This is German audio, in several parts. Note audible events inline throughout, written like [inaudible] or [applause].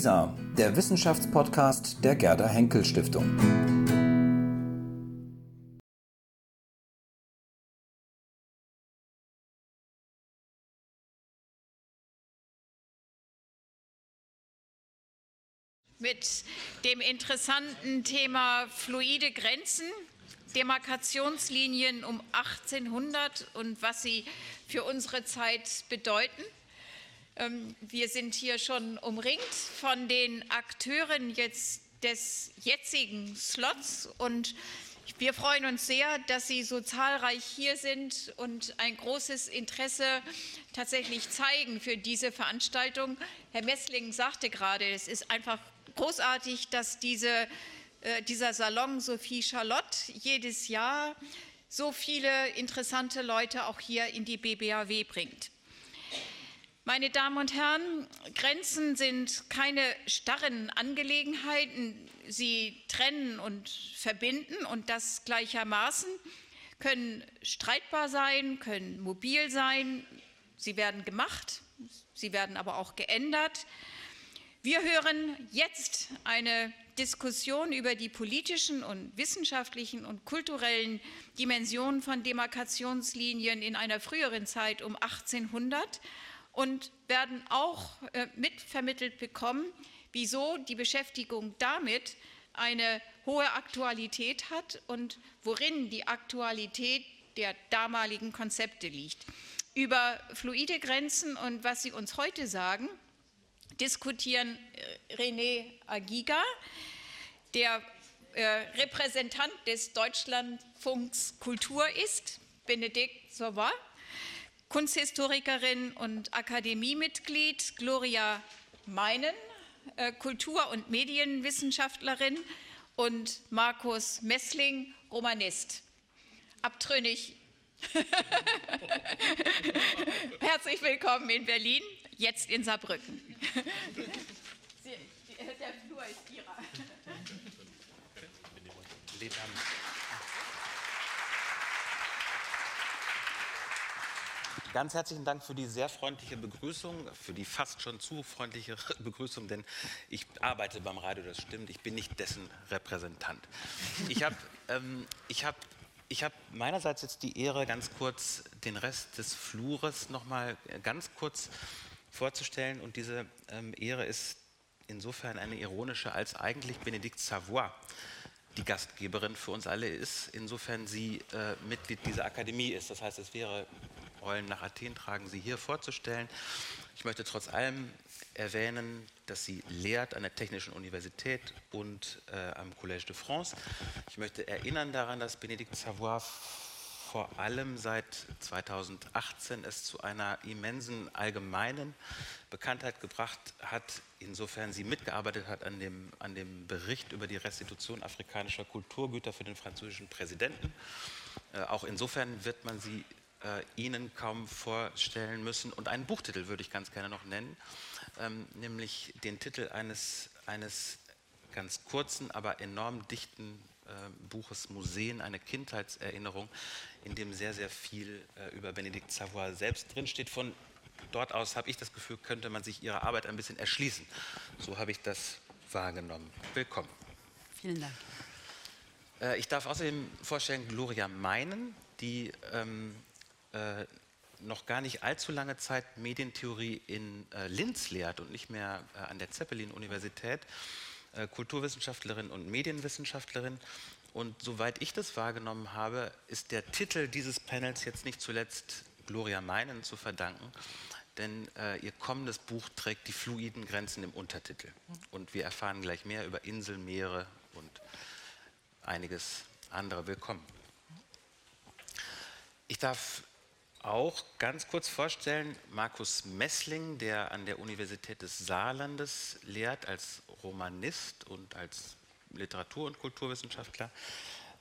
WISA, der Wissenschaftspodcast der Gerda Henkel Stiftung. Mit dem interessanten Thema fluide Grenzen, Demarkationslinien um 1800 und was sie für unsere Zeit bedeuten. Ähm, wir sind hier schon umringt von den Akteuren jetzt des jetzigen Slots und wir freuen uns sehr, dass Sie so zahlreich hier sind und ein großes Interesse tatsächlich zeigen für diese Veranstaltung. Herr Messling sagte gerade, es ist einfach großartig, dass diese, äh, dieser Salon Sophie Charlotte jedes Jahr so viele interessante Leute auch hier in die BBAW bringt. Meine Damen und Herren, Grenzen sind keine starren Angelegenheiten. Sie trennen und verbinden und das gleichermaßen, können streitbar sein, können mobil sein. Sie werden gemacht, sie werden aber auch geändert. Wir hören jetzt eine Diskussion über die politischen und wissenschaftlichen und kulturellen Dimensionen von Demarkationslinien in einer früheren Zeit um 1800 und werden auch äh, mitvermittelt bekommen, wieso die Beschäftigung damit eine hohe Aktualität hat und worin die Aktualität der damaligen Konzepte liegt. Über fluide Grenzen und was Sie uns heute sagen, diskutieren äh, René Agiga, der äh, Repräsentant des Deutschlandfunks Kultur ist, Benedikt Sauvin, Kunsthistorikerin und Akademiemitglied Gloria Meinen, äh, Kultur- und Medienwissenschaftlerin und Markus Messling, Romanist. Abtrünnig. [laughs] Herzlich willkommen in Berlin, jetzt in Saarbrücken. Der Flur ist Ihrer. Ganz herzlichen Dank für die sehr freundliche Begrüßung, für die fast schon zu freundliche [laughs] Begrüßung, denn ich arbeite beim Radio, das stimmt, ich bin nicht dessen Repräsentant. Ich habe ähm, hab, hab meinerseits jetzt die Ehre, ganz kurz den Rest des Flures nochmal ganz kurz vorzustellen und diese ähm, Ehre ist insofern eine ironische, als eigentlich Benedikt Savoy die Gastgeberin für uns alle ist, insofern sie äh, Mitglied dieser Akademie ist. Das heißt, es wäre Rollen nach Athen tragen, sie hier vorzustellen. Ich möchte trotz allem erwähnen, dass sie lehrt an der Technischen Universität und äh, am Collège de France. Ich möchte erinnern daran, dass Benedikt Savoy vor allem seit 2018 es zu einer immensen allgemeinen Bekanntheit gebracht hat, insofern sie mitgearbeitet hat an dem, an dem Bericht über die Restitution afrikanischer Kulturgüter für den französischen Präsidenten. Äh, auch insofern wird man sie äh, Ihnen kaum vorstellen müssen. Und einen Buchtitel würde ich ganz gerne noch nennen, ähm, nämlich den Titel eines, eines ganz kurzen, aber enorm dichten äh, Buches Museen, eine Kindheitserinnerung, in dem sehr, sehr viel äh, über Benedikt Savoy selbst drinsteht. Von dort aus habe ich das Gefühl, könnte man sich ihre Arbeit ein bisschen erschließen. So habe ich das wahrgenommen. Willkommen. Vielen Dank. Äh, ich darf außerdem vorstellen Gloria Meinen, die ähm, äh, noch gar nicht allzu lange Zeit Medientheorie in äh, Linz lehrt und nicht mehr äh, an der Zeppelin-Universität, äh, Kulturwissenschaftlerin und Medienwissenschaftlerin. Und soweit ich das wahrgenommen habe, ist der Titel dieses Panels jetzt nicht zuletzt Gloria Meinen zu verdanken, denn äh, ihr kommendes Buch trägt die fluiden Grenzen im Untertitel. Und wir erfahren gleich mehr über Inseln, Meere und einiges andere. Willkommen. Ich darf auch ganz kurz vorstellen, Markus Messling, der an der Universität des Saarlandes lehrt als Romanist und als Literatur- und Kulturwissenschaftler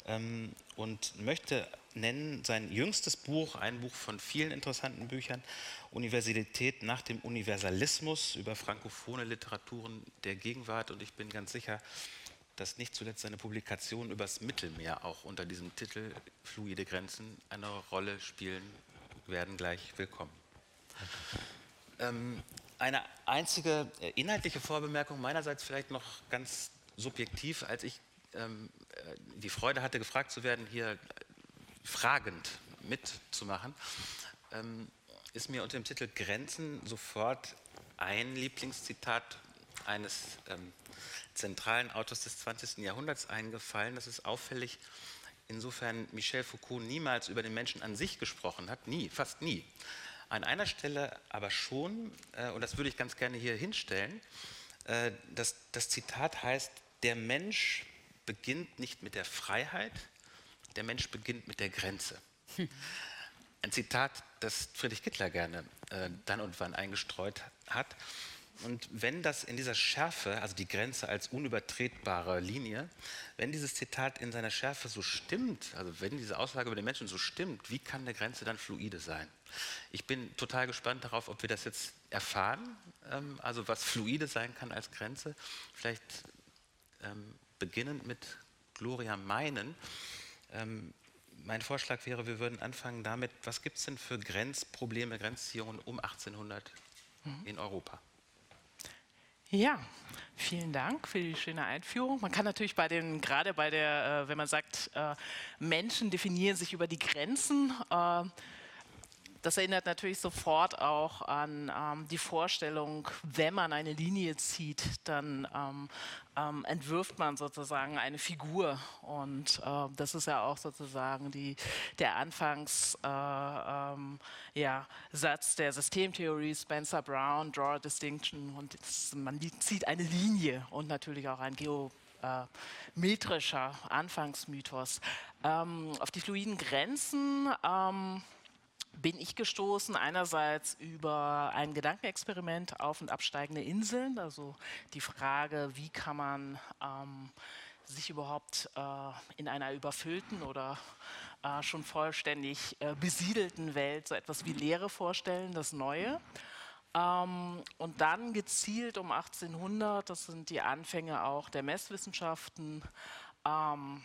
ähm, und möchte nennen sein jüngstes Buch, ein Buch von vielen interessanten Büchern, Universität nach dem Universalismus über frankophone Literaturen der Gegenwart. Und ich bin ganz sicher, dass nicht zuletzt seine Publikation übers Mittelmeer auch unter diesem Titel Fluide Grenzen eine Rolle spielen werden gleich willkommen. Ähm, eine einzige äh, inhaltliche Vorbemerkung meinerseits vielleicht noch ganz subjektiv, als ich ähm, äh, die Freude hatte, gefragt zu werden, hier fragend mitzumachen, ähm, ist mir unter dem Titel Grenzen sofort ein Lieblingszitat eines ähm, zentralen Autors des 20. Jahrhunderts eingefallen. Das ist auffällig, insofern Michel Foucault niemals über den Menschen an sich gesprochen hat, nie, fast nie. An einer Stelle aber schon, äh, und das würde ich ganz gerne hier hinstellen, äh, das, das Zitat heißt, der Mensch beginnt nicht mit der Freiheit, der Mensch beginnt mit der Grenze. [laughs] Ein Zitat, das Friedrich Kittler gerne äh, dann und wann eingestreut hat. Und wenn das in dieser Schärfe, also die Grenze als unübertretbare Linie, wenn dieses Zitat in seiner Schärfe so stimmt, also wenn diese Aussage über den Menschen so stimmt, wie kann eine Grenze dann fluide sein? Ich bin total gespannt darauf, ob wir das jetzt erfahren, ähm, also was fluide sein kann als Grenze. Vielleicht ähm, beginnend mit Gloria Meinen. Ähm, mein Vorschlag wäre, wir würden anfangen damit, was gibt es denn für Grenzprobleme, Grenzziehungen um 1800 mhm. in Europa? Ja, vielen Dank für die schöne Einführung. Man kann natürlich bei den, gerade bei der, äh, wenn man sagt, äh, Menschen definieren sich über die Grenzen, äh, das erinnert natürlich sofort auch an ähm, die Vorstellung, wenn man eine Linie zieht, dann ähm, ähm, entwirft man sozusagen eine Figur. Und äh, das ist ja auch sozusagen die, der Anfangssatz äh, ähm, ja, der Systemtheorie, Spencer Brown, Draw a Distinction. Und das, man zieht eine Linie und natürlich auch ein geometrischer Anfangsmythos. Ähm, auf die fluiden Grenzen ähm, bin ich gestoßen, einerseits über ein Gedankenexperiment auf und absteigende Inseln, also die Frage, wie kann man ähm, sich überhaupt äh, in einer überfüllten oder äh, schon vollständig äh, besiedelten Welt so etwas wie Lehre vorstellen, das Neue. Ähm, und dann gezielt um 1800, das sind die Anfänge auch der Messwissenschaften, ähm,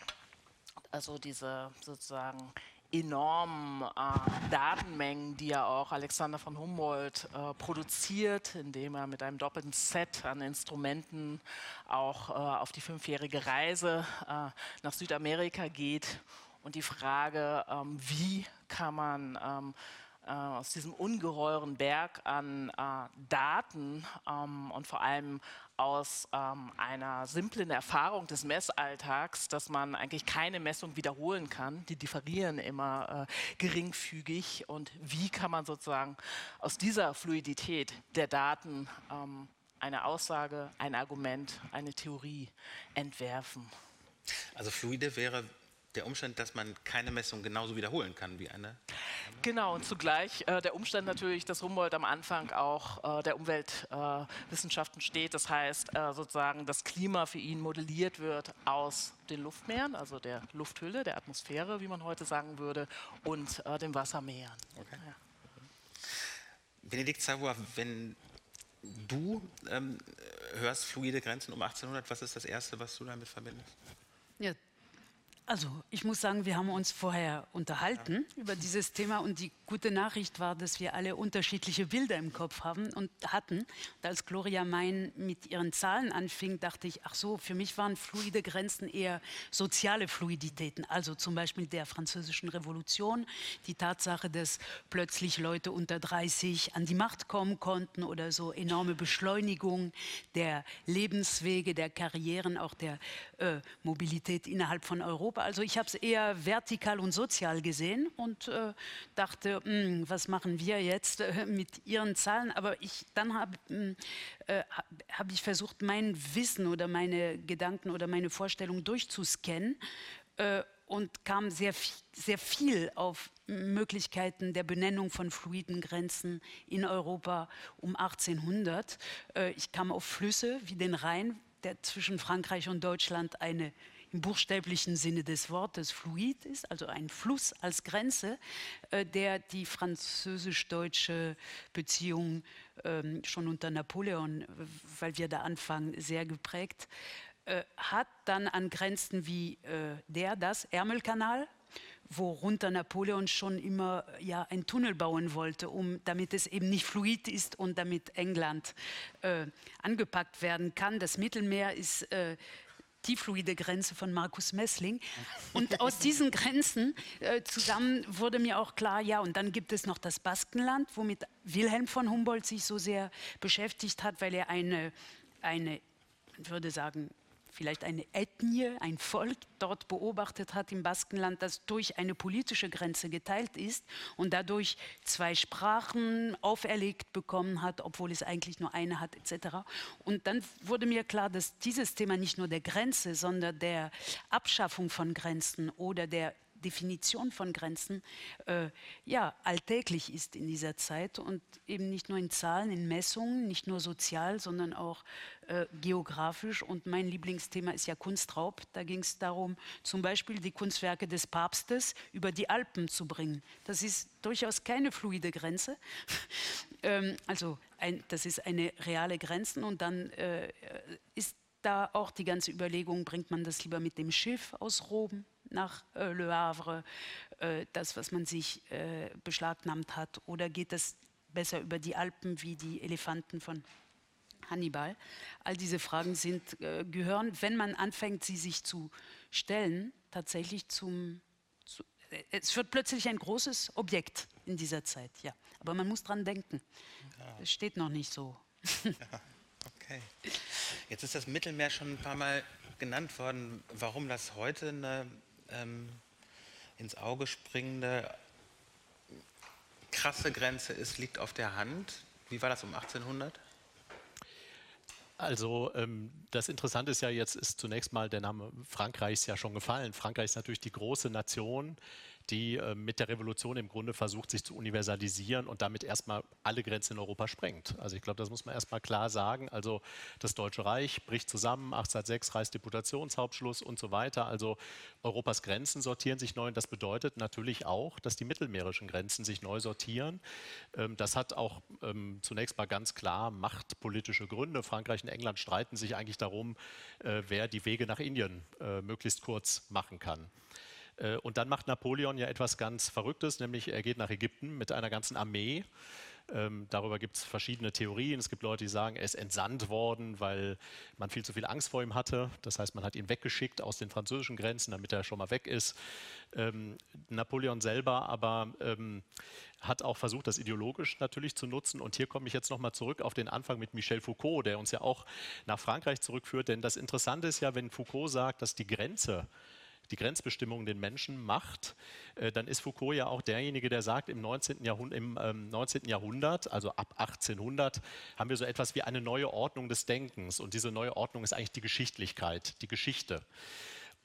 also diese sozusagen enormen äh, Datenmengen, die ja auch Alexander von Humboldt äh, produziert, indem er mit einem doppelten Set an Instrumenten auch äh, auf die fünfjährige Reise äh, nach Südamerika geht. Und die Frage, ähm, wie kann man ähm, äh, aus diesem ungeheuren Berg an äh, Daten ähm, und vor allem aus ähm, einer simplen Erfahrung des Messalltags, dass man eigentlich keine Messung wiederholen kann. Die differieren immer äh, geringfügig. Und wie kann man sozusagen aus dieser Fluidität der Daten ähm, eine Aussage, ein Argument, eine Theorie entwerfen? Also fluide wäre der Umstand, dass man keine Messung genauso wiederholen kann wie eine. Genau, und zugleich äh, der Umstand natürlich, dass Humboldt am Anfang auch äh, der Umweltwissenschaften äh, steht. Das heißt äh, sozusagen, das Klima für ihn modelliert wird aus den Luftmeeren, also der Lufthülle, der Atmosphäre, wie man heute sagen würde, und äh, den Wassermeeren. Okay. Ja. Benedikt Savoy, wenn du ähm, hörst fluide Grenzen um 1800, was ist das Erste, was du damit verbindest? Ja, also ich muss sagen, wir haben uns vorher unterhalten ja. über dieses Thema und die gute Nachricht war, dass wir alle unterschiedliche Bilder im Kopf haben und hatten. Und als Gloria Mein mit ihren Zahlen anfing, dachte ich, ach so, für mich waren fluide Grenzen eher soziale Fluiditäten, also zum Beispiel der französischen Revolution, die Tatsache, dass plötzlich Leute unter 30 an die Macht kommen konnten oder so enorme Beschleunigung der Lebenswege, der Karrieren, auch der äh, Mobilität innerhalb von Europa. Europa. Also ich habe es eher vertikal und sozial gesehen und äh, dachte, mh, hm, was machen wir jetzt äh, mit ihren Zahlen? Aber ich, dann habe hm, äh, hab ich versucht, mein Wissen oder meine Gedanken oder meine Vorstellung durchzuscannen äh, und kam sehr, sehr viel auf Möglichkeiten der Benennung von fluiden Grenzen in Europa um 1800. Äh, ich kam auf Flüsse wie den Rhein, der zwischen Frankreich und Deutschland eine im buchstäblichen Sinne des Wortes fluid ist, also ein Fluss als Grenze, äh, der die französisch-deutsche Beziehung ähm, schon unter Napoleon, weil wir da anfangen, sehr geprägt, äh, hat dann an Grenzen wie äh, der, das Ärmelkanal, worunter Napoleon schon immer ja, ein Tunnel bauen wollte, um, damit es eben nicht fluid ist und damit England äh, angepackt werden kann. Das Mittelmeer ist äh, die fluide Grenze von Markus Messling. Und aus diesen Grenzen äh, zusammen wurde mir auch klar, ja, und dann gibt es noch das Baskenland, womit Wilhelm von Humboldt sich so sehr beschäftigt hat, weil er eine, eine ich würde sagen, vielleicht eine Ethnie, ein Volk dort beobachtet hat im Baskenland, das durch eine politische Grenze geteilt ist und dadurch zwei Sprachen auferlegt bekommen hat, obwohl es eigentlich nur eine hat, etc. Und dann wurde mir klar, dass dieses Thema nicht nur der Grenze, sondern der Abschaffung von Grenzen oder der Definition von Grenzen äh, ja, alltäglich ist in dieser Zeit und eben nicht nur in Zahlen, in Messungen, nicht nur sozial, sondern auch äh, geografisch. Und mein Lieblingsthema ist ja Kunstraub. Da ging es darum, zum Beispiel die Kunstwerke des Papstes über die Alpen zu bringen. Das ist durchaus keine fluide Grenze. [laughs] ähm, also ein, das ist eine reale Grenze und dann äh, ist da auch die ganze Überlegung, bringt man das lieber mit dem Schiff aus Rom nach äh, Le Havre, äh, das, was man sich äh, beschlagnahmt hat, oder geht es besser über die Alpen wie die Elefanten von Hannibal? All diese Fragen sind, äh, gehören, wenn man anfängt, sie sich zu stellen, tatsächlich zum, zu, äh, es wird plötzlich ein großes Objekt in dieser Zeit, ja. Aber man muss dran denken. Ja. Das steht noch nicht so. [laughs] Ja. Okay. Jetzt ist das Mittelmeer schon ein paar Mal genannt worden. Warum das heute eine ähm, ins Auge springende krasse Grenze ist, liegt auf der Hand. Wie war das um 1800? Also ähm, das Interessante ist ja jetzt, ist zunächst mal der Name Frankreichs ja schon gefallen. Frankreich ist natürlich die große Nation, die äh, mit der Revolution im Grunde versucht, sich zu universalisieren und damit erstmal alle Grenzen in Europa sprengt. Also ich glaube, das muss man erstmal klar sagen. Also das Deutsche Reich bricht zusammen, 1806 Reichsdeputationshauptschluss und so weiter. Also Europas Grenzen sortieren sich neu und das bedeutet natürlich auch, dass die mittelmeerischen Grenzen sich neu sortieren. Ähm, das hat auch ähm, zunächst mal ganz klar machtpolitische Gründe. Frankreich und England streiten sich eigentlich darum, äh, wer die Wege nach Indien äh, möglichst kurz machen kann. Äh, und dann macht Napoleon ja etwas ganz Verrücktes, nämlich er geht nach Ägypten mit einer ganzen Armee. Ähm, darüber gibt es verschiedene Theorien. Es gibt Leute, die sagen, er ist entsandt worden, weil man viel zu viel Angst vor ihm hatte. Das heißt, man hat ihn weggeschickt aus den französischen Grenzen, damit er schon mal weg ist. Ähm, Napoleon selber aber ähm, hat auch versucht, das ideologisch natürlich zu nutzen. Und hier komme ich jetzt nochmal zurück auf den Anfang mit Michel Foucault, der uns ja auch nach Frankreich zurückführt. Denn das Interessante ist ja, wenn Foucault sagt, dass die Grenze die Grenzbestimmung den Menschen macht, äh, dann ist Foucault ja auch derjenige, der sagt, im 19. Jahrhundert, im, ähm, 19. Jahrhundert, also ab 1800, haben wir so etwas wie eine neue Ordnung des Denkens. Und diese neue Ordnung ist eigentlich die Geschichtlichkeit, die Geschichte.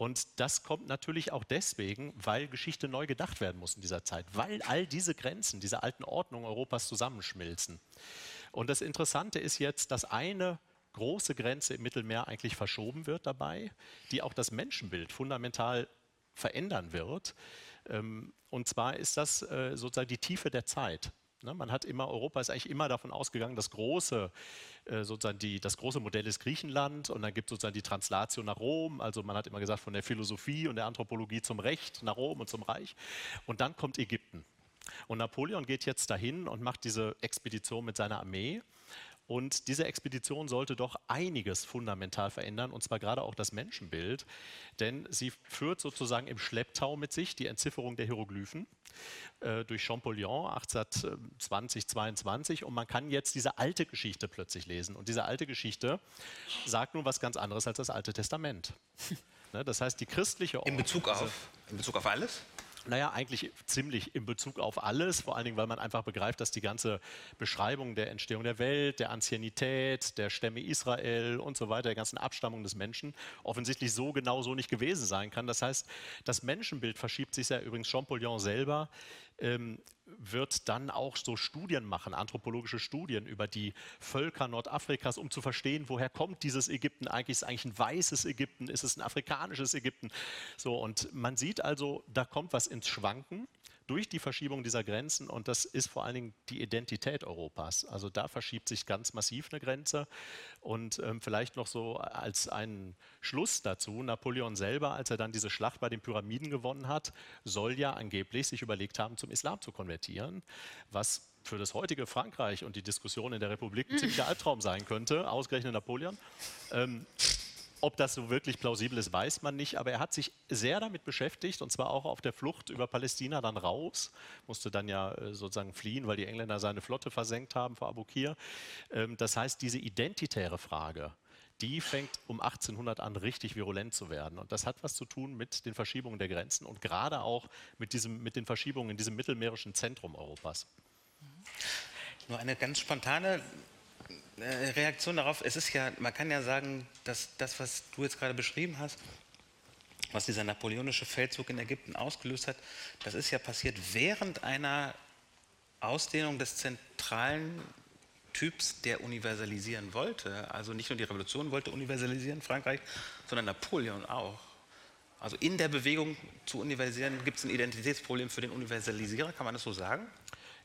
Und das kommt natürlich auch deswegen, weil Geschichte neu gedacht werden muss in dieser Zeit, weil all diese Grenzen, diese alten Ordnungen Europas zusammenschmilzen. Und das Interessante ist jetzt, dass eine große Grenze im Mittelmeer eigentlich verschoben wird dabei, die auch das Menschenbild fundamental verändern wird. Ähm, und zwar ist das äh, sozusagen die Tiefe der Zeit. Ne, man hat immer, Europa ist eigentlich immer davon ausgegangen, das große, äh, sozusagen die, das große Modell ist Griechenland und dann gibt es sozusagen die Translation nach Rom. Also man hat immer gesagt, von der Philosophie und der Anthropologie zum Recht nach Rom und zum Reich. Und dann kommt Ägypten. Und Napoleon geht jetzt dahin und macht diese Expedition mit seiner Armee. Und diese Expedition sollte doch einiges fundamental verändern, und zwar gerade auch das Menschenbild, denn sie führt sozusagen im Schlepptau mit sich die Entzifferung der Hieroglyphen äh, durch Champollion 1820, 22 und man kann jetzt diese alte Geschichte plötzlich lesen. Und diese alte Geschichte sagt nun was ganz anderes als das Alte Testament. [laughs] ne, das heißt, die christliche In Bezug auf, in Bezug auf alles? Naja, eigentlich ziemlich in Bezug auf alles, vor allen Dingen, weil man einfach begreift, dass die ganze Beschreibung der Entstehung der Welt, der Anciennität, der Stämme Israel und so weiter, der ganzen Abstammung des Menschen offensichtlich so genau so nicht gewesen sein kann. Das heißt, das Menschenbild verschiebt sich ja übrigens Champollion selber ähm, wird dann auch so Studien machen, anthropologische Studien über die Völker Nordafrikas, um zu verstehen, woher kommt dieses Ägypten eigentlich? Ist es eigentlich ein weißes Ägypten? Ist es ein afrikanisches Ägypten? So, und man sieht also, da kommt was ins Schwanken durch die Verschiebung dieser Grenzen und das ist vor allen Dingen die Identität Europas. Also da verschiebt sich ganz massiv eine Grenze und ähm, vielleicht noch so als einen Schluss dazu, Napoleon selber, als er dann diese Schlacht bei den Pyramiden gewonnen hat, soll ja angeblich sich überlegt haben, zum Islam zu konvertieren, was für das heutige Frankreich und die Diskussion in der Republik ein ziemlicher Albtraum sein könnte, ausgerechnet Napoleon. Ähm, ob das so wirklich plausibel ist, weiß man nicht, aber er hat sich sehr damit beschäftigt und zwar auch auf der Flucht über Palästina dann raus, musste dann ja äh, sozusagen fliehen, weil die Engländer seine Flotte versenkt haben vor Abukir. Ähm, das heißt, diese identitäre Frage, die fängt um 1800 an richtig virulent zu werden. Und das hat was zu tun mit den Verschiebungen der Grenzen und gerade auch mit, diesem, mit den Verschiebungen in diesem mittelmeerischen Zentrum Europas. Nur eine ganz spontane Reaktion darauf. Es ist ja, man kann ja sagen, dass das, was du jetzt gerade beschrieben hast, was dieser napoleonische Feldzug in Ägypten ausgelöst hat, das ist ja passiert während einer Ausdehnung des zentralen Typs, der universalisieren wollte. Also nicht nur die Revolution wollte universalisieren, Frankreich, sondern Napoleon auch. Also in der Bewegung zu universalisieren gibt es ein Identitätsproblem für den Universalisierer, kann man das so sagen?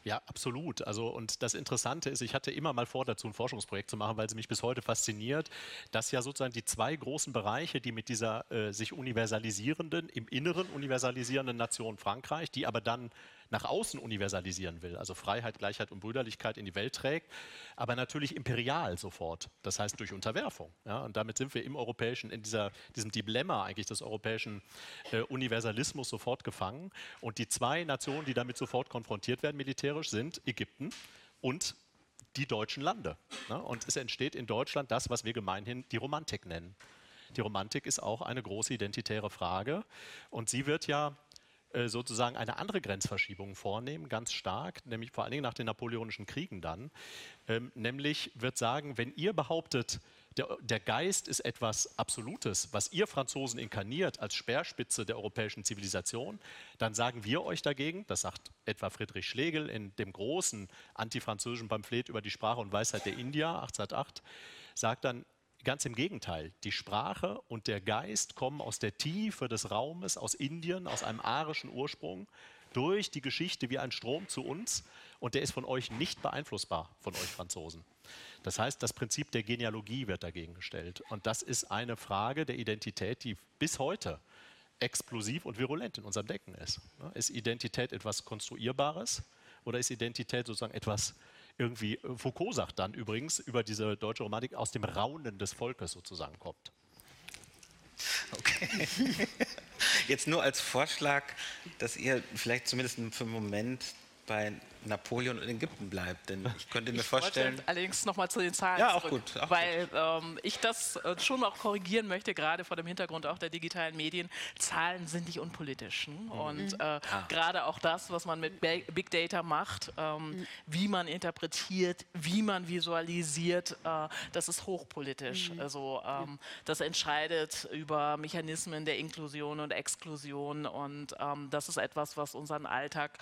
Ja, absolut. Also, und das Interessante ist, ich hatte immer mal vor, dazu ein Forschungsprojekt zu machen, weil es mich bis heute fasziniert, dass ja sozusagen die zwei großen Bereiche, die mit dieser äh, sich universalisierenden, im Inneren universalisierenden Nation Frankreich, die aber dann nach außen universalisieren will, also Freiheit, Gleichheit und Brüderlichkeit in die Welt trägt, aber natürlich imperial sofort, das heißt durch Unterwerfung. Ja, und damit sind wir im europäischen, in dieser, diesem Dilemma eigentlich des europäischen äh, Universalismus sofort gefangen. Und die zwei Nationen, die damit sofort konfrontiert werden militärisch, sind Ägypten und die deutschen Lande. Ne? Und es entsteht in Deutschland das, was wir gemeinhin die Romantik nennen. Die Romantik ist auch eine große identitäre Frage und sie wird ja sozusagen eine andere Grenzverschiebung vornehmen, ganz stark, nämlich vor allen Dingen nach den napoleonischen Kriegen dann. Ähm, nämlich wird sagen, wenn ihr behauptet, der, der, Geist ist etwas Absolutes, was ihr Franzosen inkarniert als Speerspitze der europäischen Zivilisation, dann sagen wir euch dagegen, das sagt etwa Friedrich Schlegel in dem großen antifranzösischen Pamphlet über die Sprache und Weisheit der Indier 1808, sagt dann, Ganz im Gegenteil, die Sprache und der Geist kommen aus der Tiefe des Raumes, aus Indien, aus einem arischen Ursprung, durch die Geschichte wie ein Strom zu uns und der ist von euch nicht beeinflussbar, von euch Franzosen. Das heißt, das Prinzip der Genealogie wird dagegen gestellt. Und das ist eine Frage der Identität, die bis heute explosiv und virulent in unserem Denken ist. Ist Identität etwas Konstruierbares oder ist Identität sozusagen etwas irgendwie, äh, Foucault sagt dann übrigens über diese deutsche Romantik, aus dem Raunen des Volkes sozusagen kommt. Okay. [laughs] Jetzt nur als Vorschlag, dass ihr vielleicht zumindest für einen Moment bei Napoleon in Ägypten bleibt. Denn ich könnte mir ich vorstellen. allerdings noch mal zu den Zahlen ja, auch zurück, gut, auch weil ähm, ich das äh, schon auch korrigieren möchte, gerade vor dem Hintergrund auch der digitalen Medien. Zahlen sind nicht unpolitisch. Hm? Mhm. Und äh, ah. gerade auch das, was man mit Big Data macht, ähm, mhm. wie man interpretiert, wie man visualisiert, äh, das ist hochpolitisch. Mhm. Also ähm, das entscheidet über Mechanismen der Inklusion und Exklusion und ähm, das ist etwas, was unseren Alltag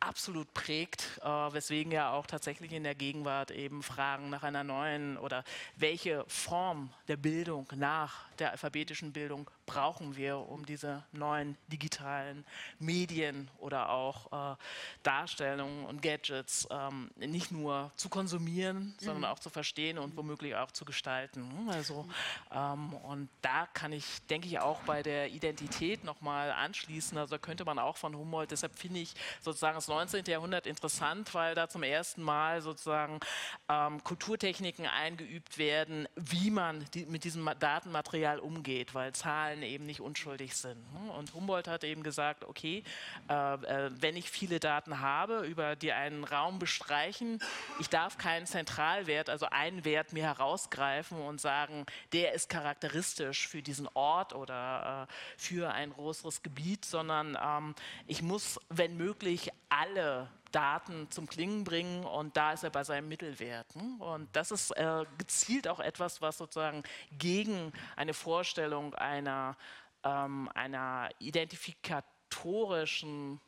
absolut prägt, äh, weswegen ja auch tatsächlich in der Gegenwart eben Fragen nach einer neuen oder welche Form der Bildung nach der alphabetischen Bildung brauchen wir, um diese neuen digitalen Medien oder auch äh, Darstellungen und Gadgets ähm, nicht nur zu konsumieren, mhm. sondern auch zu verstehen und womöglich auch zu gestalten. Also, ähm, und da kann ich, denke ich, auch bei der Identität nochmal anschließen. Also da könnte man auch von Humboldt, deshalb finde ich sozusagen das 19. Jahrhundert interessant, weil da zum ersten Mal sozusagen ähm, Kulturtechniken eingeübt werden, wie man die, mit diesem Datenmaterial umgeht, weil Zahlen Zahlen eben nicht unschuldig sind. Ne? Und Humboldt hat eben gesagt, okay, äh, äh, wenn ich viele Daten habe, über die einen Raum bestreichen, ich darf keinen Zentralwert, also einen Wert mir herausgreifen und sagen, der ist charakteristisch für diesen Ort oder äh, für ein größeres Gebiet, sondern ähm, ich muss, wenn möglich, alle Daten zum Klingen bringen und da ist er bei seinem Mittelwert. Und das ist äh, gezielt auch etwas, was sozusagen gegen eine Vorstellung einer, ähm, einer identifikatorischen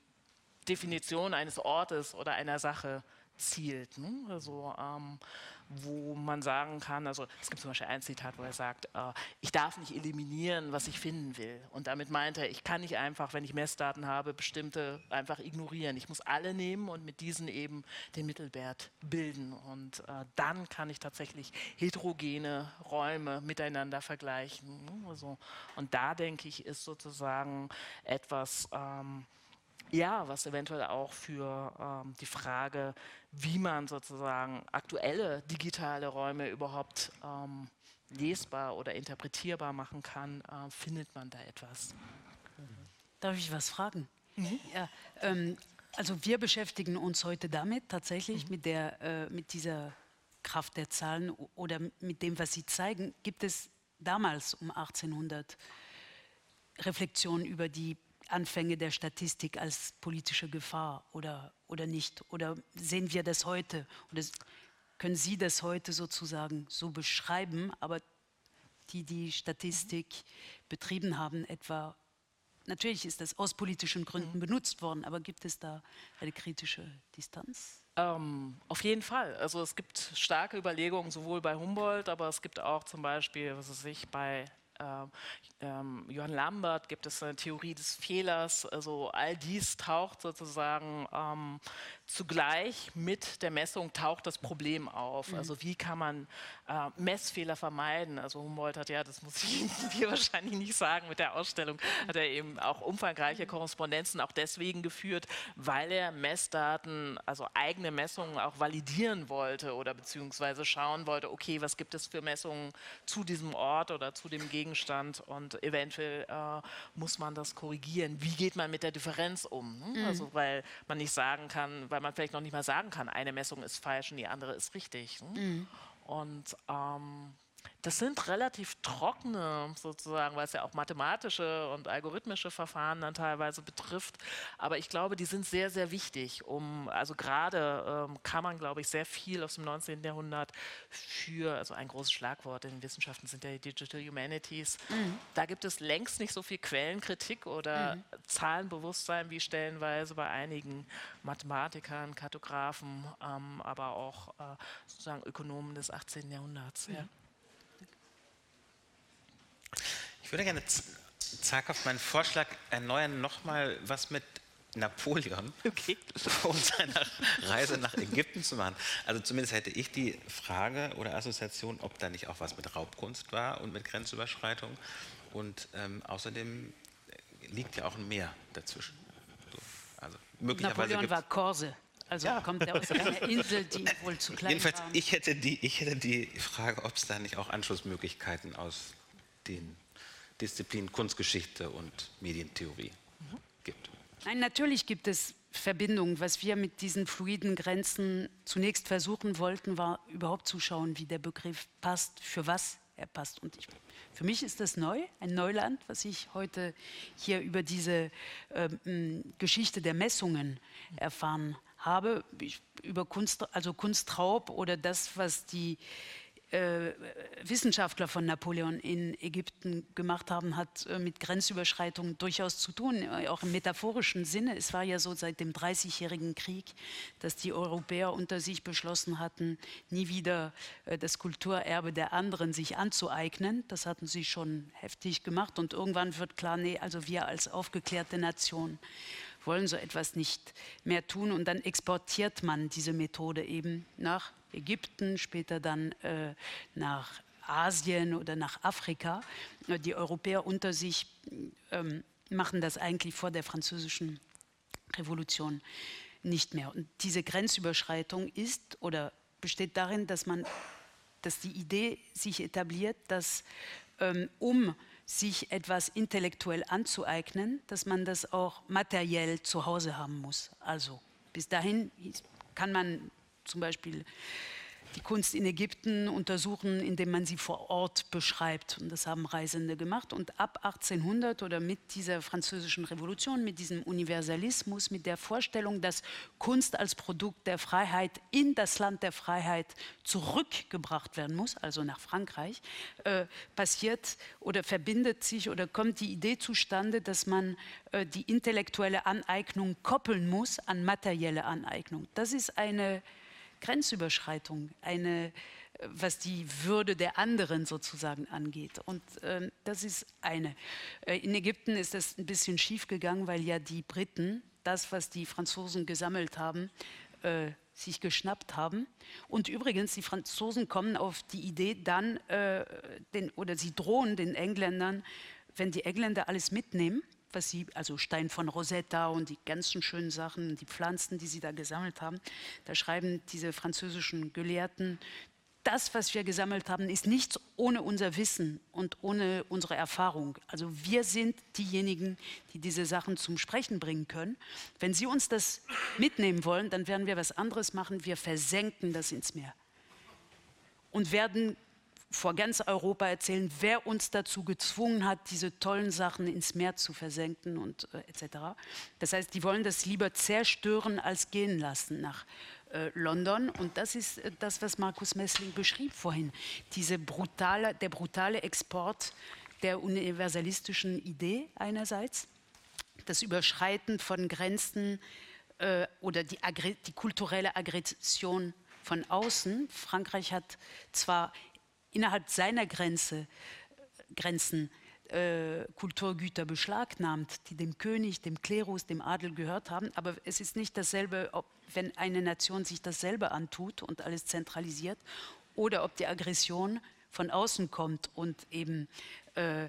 Definition eines Ortes oder einer Sache zielt. Ne? Also, ähm, wo man sagen kann, also es gibt zum Beispiel ein Zitat, wo er sagt, äh, ich darf nicht eliminieren, was ich finden will. Und damit meint er, ich kann nicht einfach, wenn ich Messdaten habe, bestimmte einfach ignorieren. Ich muss alle nehmen und mit diesen eben den Mittelwert bilden. Und äh, dann kann ich tatsächlich heterogene Räume miteinander vergleichen. Also, und da denke ich, ist sozusagen etwas, ähm, ja, was eventuell auch für ähm, die Frage, wie man sozusagen aktuelle digitale Räume überhaupt ähm, lesbar oder interpretierbar machen kann, äh, findet man da etwas. Darf ich was fragen? Mhm. Ja, ähm, also wir beschäftigen uns heute damit tatsächlich mhm. mit, der, äh, mit dieser Kraft der Zahlen oder mit dem, was sie zeigen. Gibt es damals um 1800 Reflexionen über die Anfänge der Statistik als politische Gefahr oder, oder nicht? Oder sehen wir das heute? Oder können Sie das heute sozusagen so beschreiben, aber die die Statistik betrieben haben, etwa, natürlich ist das aus politischen Gründen mhm. benutzt worden, aber gibt es da eine kritische Distanz? Ähm, auf jeden Fall. Also es gibt starke Überlegungen sowohl bei Humboldt, aber es gibt auch zum Beispiel, was weiß ich, bei Johann Lambert gibt es eine Theorie des Fehlers. Also all dies taucht sozusagen ähm, zugleich mit der Messung taucht das Problem auf. Mhm. Also wie kann man äh, Messfehler vermeiden? Also Humboldt hat ja, das muss ich [laughs] dir wahrscheinlich nicht sagen, mit der Ausstellung hat er eben auch umfangreiche mhm. Korrespondenzen auch deswegen geführt, weil er Messdaten, also eigene Messungen auch validieren wollte oder beziehungsweise schauen wollte, okay, was gibt es für Messungen zu diesem Ort oder zu dem Gegenstand und eventuell äh, muss man das korrigieren. Wie geht man mit der Differenz um? Ne? Mhm. Also weil man nicht sagen kann, weil man vielleicht noch nicht mal sagen kann, eine Messung ist falsch und die andere ist richtig. Ne? Mhm. Und ähm, das sind relativ trockene, sozusagen, weil es ja auch mathematische und algorithmische Verfahren dann teilweise betrifft. Aber ich glaube, die sind sehr, sehr wichtig, um, also gerade ähm, kann man, glaube ich, sehr viel aus dem 19. Jahrhundert für, also ein großes Schlagwort in den Wissenschaften sind ja die Digital Humanities. Mhm. Da gibt es längst nicht so viel Quellenkritik oder mhm. Zahlenbewusstsein wie stellenweise bei einigen Mathematikern, Kartografen, ähm, aber auch äh, sozusagen Ökonomen des 18. Jahrhunderts. Mhm. Ja. Ich würde gerne zaghaft meinen Vorschlag erneuern, nochmal was mit Napoleon okay. [laughs] und seiner Reise nach Ägypten zu machen. Also zumindest hätte ich die Frage oder Assoziation, ob da nicht auch was mit Raubkunst war und mit Grenzüberschreitung. Und ähm, außerdem liegt ja auch ein Meer dazwischen. So, also möglicherweise Napoleon war Korse. Also ja. kommt er aus einer Insel, die wohl zu klein Jedenfalls, war. Ich hätte, die, ich hätte die Frage, ob es da nicht auch Anschlussmöglichkeiten aus den Disziplinen Kunstgeschichte und Medientheorie mhm. gibt. Nein, natürlich gibt es Verbindungen. Was wir mit diesen fluiden Grenzen zunächst versuchen wollten, war überhaupt zu schauen, wie der Begriff passt, für was er passt. Und ich, für mich ist das neu, ein Neuland, was ich heute hier über diese äh, Geschichte der Messungen erfahren habe, ich, über Kunst, also Kunstraub oder das, was die äh, Wissenschaftler von Napoleon in Ägypten gemacht haben, hat äh, mit Grenzüberschreitungen durchaus zu tun, äh, auch im metaphorischen Sinne. Es war ja so seit dem Dreißigjährigen Krieg, dass die Europäer unter sich beschlossen hatten, nie wieder äh, das Kulturerbe der anderen sich anzueignen. Das hatten sie schon heftig gemacht und irgendwann wird klar, nee, also wir als aufgeklärte Nation wollen so etwas nicht mehr tun und dann exportiert man diese Methode eben nach Ägypten, später dann äh, nach Asien oder nach Afrika. Die Europäer unter sich ähm, machen das eigentlich vor der französischen Revolution nicht mehr. Und diese Grenzüberschreitung ist oder besteht darin, dass man, dass die Idee sich etabliert, dass ähm, um sich etwas intellektuell anzueignen, dass man das auch materiell zu Hause haben muss. Also bis dahin kann man zum Beispiel die Kunst in Ägypten untersuchen, indem man sie vor Ort beschreibt. Und das haben Reisende gemacht. Und ab 1800 oder mit dieser französischen Revolution, mit diesem Universalismus, mit der Vorstellung, dass Kunst als Produkt der Freiheit in das Land der Freiheit zurückgebracht werden muss, also nach Frankreich, äh, passiert oder verbindet sich oder kommt die Idee zustande, dass man äh, die intellektuelle Aneignung koppeln muss an materielle Aneignung. Das ist eine Grenzüberschreitung, eine, was die Würde der anderen sozusagen angeht. Und äh, das ist eine. Äh, in Ägypten ist das ein bisschen schief gegangen, weil ja die Briten das, was die Franzosen gesammelt haben, äh, sich geschnappt haben. Und übrigens, die Franzosen kommen auf die Idee dann, äh, den, oder sie drohen den Engländern, wenn die Engländer alles mitnehmen, was sie, also Stein von Rosetta und die ganzen schönen Sachen, die Pflanzen, die sie da gesammelt haben, da schreiben diese französischen Gelehrten, das, was wir gesammelt haben, ist nichts ohne unser Wissen und ohne unsere Erfahrung. Also wir sind diejenigen, die diese Sachen zum Sprechen bringen können. Wenn Sie uns das mitnehmen wollen, dann werden wir was anderes machen. Wir versenken das ins Meer und werden vor ganz Europa erzählen, wer uns dazu gezwungen hat, diese tollen Sachen ins Meer zu versenken und äh, etc. Das heißt, die wollen das lieber zerstören als gehen lassen nach äh, London. Und das ist äh, das, was Markus Messling beschrieb vorhin. Diese brutale, der brutale Export der universalistischen Idee einerseits, das Überschreiten von Grenzen äh, oder die, die kulturelle Aggression von außen. Frankreich hat zwar innerhalb seiner Grenze, Grenzen äh, Kulturgüter beschlagnahmt, die dem König, dem Klerus, dem Adel gehört haben. Aber es ist nicht dasselbe, ob, wenn eine Nation sich dasselbe antut und alles zentralisiert, oder ob die Aggression von außen kommt und eben äh,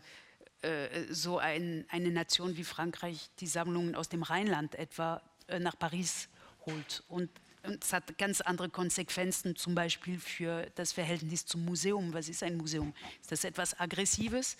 äh, so ein, eine Nation wie Frankreich die Sammlungen aus dem Rheinland etwa äh, nach Paris holt. Und es hat ganz andere Konsequenzen, zum Beispiel für das Verhältnis zum Museum. Was ist ein Museum? Ist das etwas Aggressives,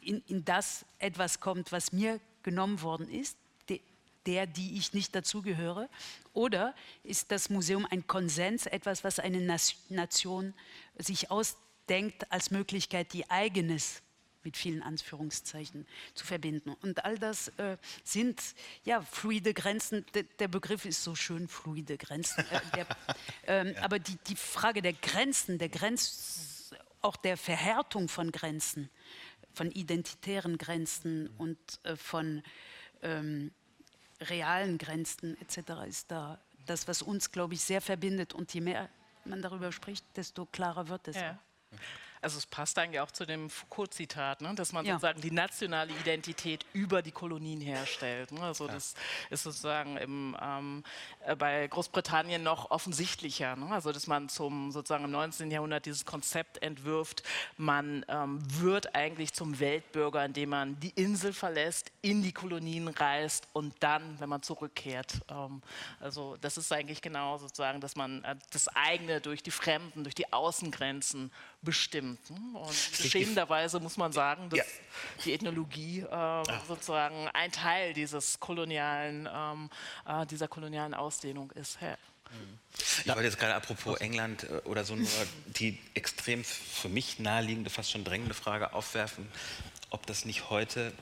in, in das etwas kommt, was mir genommen worden ist, de, der, die ich nicht dazugehöre? Oder ist das Museum ein Konsens, etwas, was eine Nation sich ausdenkt als Möglichkeit, die eigenes mit vielen Anführungszeichen zu verbinden. Und all das äh, sind ja fluide Grenzen. De, der Begriff ist so schön, fluide Grenzen. Äh, der, [laughs] ähm, ja. Aber die, die Frage der Grenzen, der Grenz, auch der Verhärtung von Grenzen, von identitären Grenzen und äh, von ähm, realen Grenzen etc. ist da das, was uns, glaube ich, sehr verbindet. Und je mehr man darüber spricht, desto klarer wird es. Ja. Also es passt eigentlich auch zu dem Foucault-Zitat, ne? dass man ja. sozusagen die nationale Identität über die Kolonien herstellt. Ne? Also ja. das ist sozusagen im, ähm, äh, bei Großbritannien noch offensichtlicher. Ne? Also dass man zum sozusagen im 19. Jahrhundert dieses Konzept entwirft, man ähm, wird eigentlich zum Weltbürger, indem man die Insel verlässt, in die Kolonien reist und dann, wenn man zurückkehrt. Ähm, also das ist eigentlich genau sozusagen, dass man äh, das eigene durch die Fremden, durch die Außengrenzen bestimmt. Ne? Und [laughs] beschämenderweise muss man sagen, dass ja. die Ethnologie äh, sozusagen ein Teil dieses kolonialen, ähm, äh, dieser kolonialen Ausdehnung ist. Ja. Ich wollte jetzt gerade apropos England äh, oder so nur die extrem für mich naheliegende, fast schon drängende Frage aufwerfen, ob das nicht heute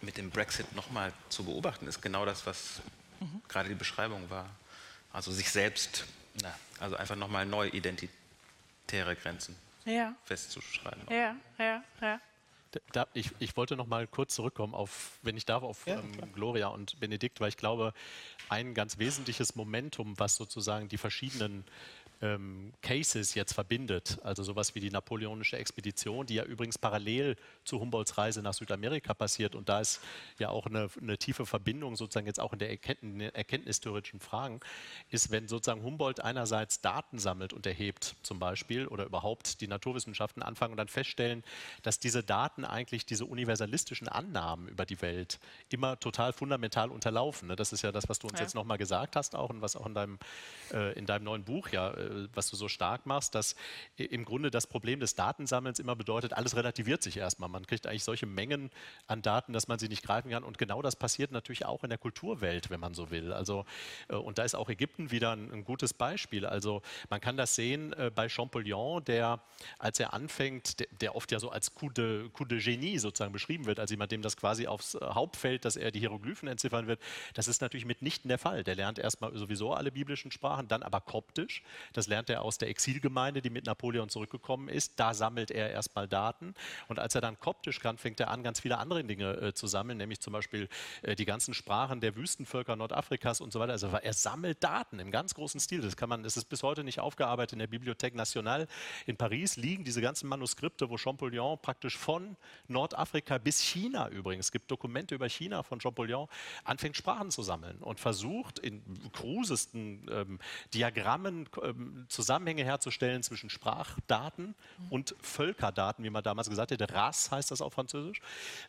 mit dem Brexit nochmal zu beobachten ist. Genau das, was mhm. gerade die Beschreibung war. Also sich selbst, na, also einfach nochmal neu identitäre Grenzen ja. festzuschreiben. Ja, ja, ja. Da, ich, ich, wollte noch mal kurz zurückkommen auf, wenn ich darf, auf ja, ähm, Gloria und Benedikt, weil ich glaube, ein ganz wesentliches Momentum, was sozusagen die verschiedenen ähm, Cases jetzt verbindet. Also sowas wie die napoleonische Expedition, die ja übrigens parallel zu Humboldts Reise nach Südamerika passiert. Und da ist ja auch eine, eine tiefe Verbindung sozusagen jetzt auch in der Erkenntnis, erkenntnistheoretischen Fragen, ist, wenn sozusagen Humboldt einerseits Daten sammelt und erhebt zum Beispiel oder überhaupt die Naturwissenschaften anfangen und dann feststellen, dass diese Daten eigentlich diese universalistischen Annahmen über die Welt immer total fundamental unterlaufen. Ne? Das ist ja das, was du uns ja. jetzt nochmal gesagt hast auch und was auch in deinem, äh, in deinem neuen Buch ja äh, was du so stark machst, dass im Grunde das Problem des Datensammelns immer bedeutet, alles relativiert sich erstmal. Man kriegt eigentlich solche Mengen an Daten, dass man sie nicht greifen kann. Und genau das passiert natürlich auch in der Kulturwelt, wenn man so will. Also, äh, und da ist auch Ägypten wieder ein, ein gutes Beispiel. Also man kann das sehen äh, bei Champollion, der, als er anfängt, der, oft ja so als Coup de, Coup de Genie sozusagen beschrieben wird, als jemand, dem das quasi aufs Haupt fällt, dass er die Hieroglyphen entziffern wird. Das ist natürlich mitnichten der Fall. Der lernt erstmal sowieso alle biblischen Sprachen, dann aber koptisch. Das Das lernt er aus der Exilgemeinde, die mit Napoleon zurückgekommen ist. Da sammelt er erstmal Daten. Und als er dann koptisch kann, fängt er an, ganz viele andere Dinge äh, zu sammeln, nämlich zum Beispiel äh, die ganzen Sprachen der Wüstenvölker Nordafrikas und so weiter. Also er sammelt Daten im ganz großen Stil. Das kann man, das ist bis heute nicht aufgearbeitet in der Bibliothèque Nationale in Paris liegen diese ganzen Manuskripte, wo Champollion praktisch von Nordafrika bis China übrigens, es gibt Dokumente über China von Champollion, anfängt Sprachen zu sammeln und versucht in krusesten ähm, Diagrammen ähm, Zusammenhänge herzustellen zwischen Sprachdaten und Völkerdaten, wie man damals gesagt hätte, Race heißt das auf Französisch,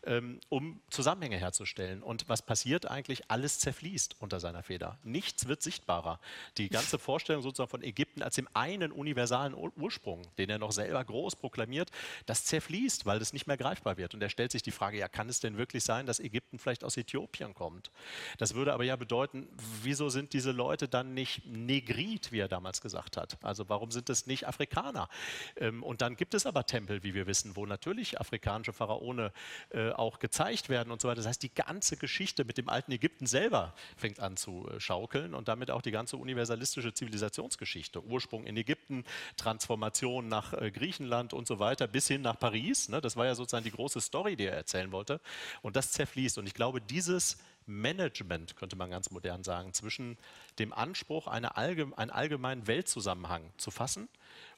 ähm, um Zusammenhänge herzustellen. Und was passiert eigentlich? Alles zerfließt unter seiner Feder. Nichts wird sichtbarer. Die ganze Vorstellung sozusagen von Ägypten als dem einen universalen Ursprung, den er noch selber groß proklamiert, das zerfließt, weil es nicht mehr greifbar wird. Und er stellt sich die Frage, ja, kann es denn wirklich sein, dass Ägypten vielleicht aus Äthiopien kommt? Das würde aber ja bedeuten, wieso sind diese Leute dann nicht Negrit, wie er damals gesagt hat? Also warum sind es nicht Afrikaner? Ähm, und dann gibt es aber Tempel, wie wir wissen, wo natürlich afrikanische Pharaone äh, auch gezeigt werden und so weiter. Das heißt, die ganze Geschichte mit dem alten Ägypten selber fängt an zu äh, schaukeln und damit auch die ganze universalistische Zivilisationsgeschichte. Ursprung in Ägypten, Transformation nach äh, Griechenland und so weiter, bis hin nach Paris. Ne? Das war ja sozusagen die große Story, die er erzählen wollte. Und das zerfließt. Und ich glaube, dieses Management, könnte man ganz modern sagen, zwischen dem Anspruch, eine allgeme einen allgemeinen Weltzusammenhang zu fassen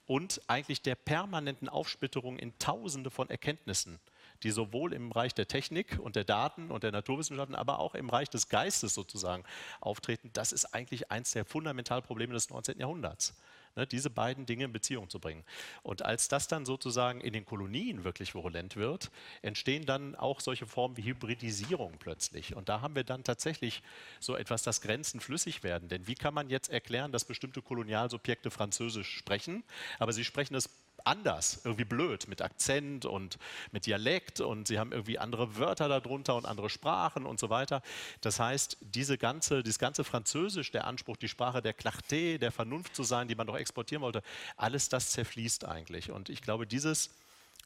und eigentlich der permanenten Aufsplitterung in Tausende von Erkenntnissen, die sowohl im Bereich der Technik und der Daten und der Naturwissenschaften, aber auch im Bereich des Geistes sozusagen auftreten, das ist eigentlich eines der Fundamentalprobleme des 19. Jahrhunderts ne, diese beiden Dinge in Beziehung zu bringen. Und als das dann sozusagen in den Kolonien wirklich virulent wird, entstehen dann auch solche Formen wie Hybridisierung plötzlich. Und da haben wir dann tatsächlich so etwas, das Grenzen flüssig werden. Denn wie kann man jetzt erklären, dass bestimmte Kolonialsubjekte Französisch sprechen, aber sie sprechen es anders, irgendwie blöd, mit Akzent und mit Dialekt und sie haben irgendwie andere Wörter darunter und andere Sprachen und so weiter. Das heißt, diese ganze, dieses ganze Französisch, der Anspruch, die Sprache der Clarté, der Vernunft zu sein, die man doch exportieren wollte, alles das zerfließt eigentlich. Und ich glaube, dieses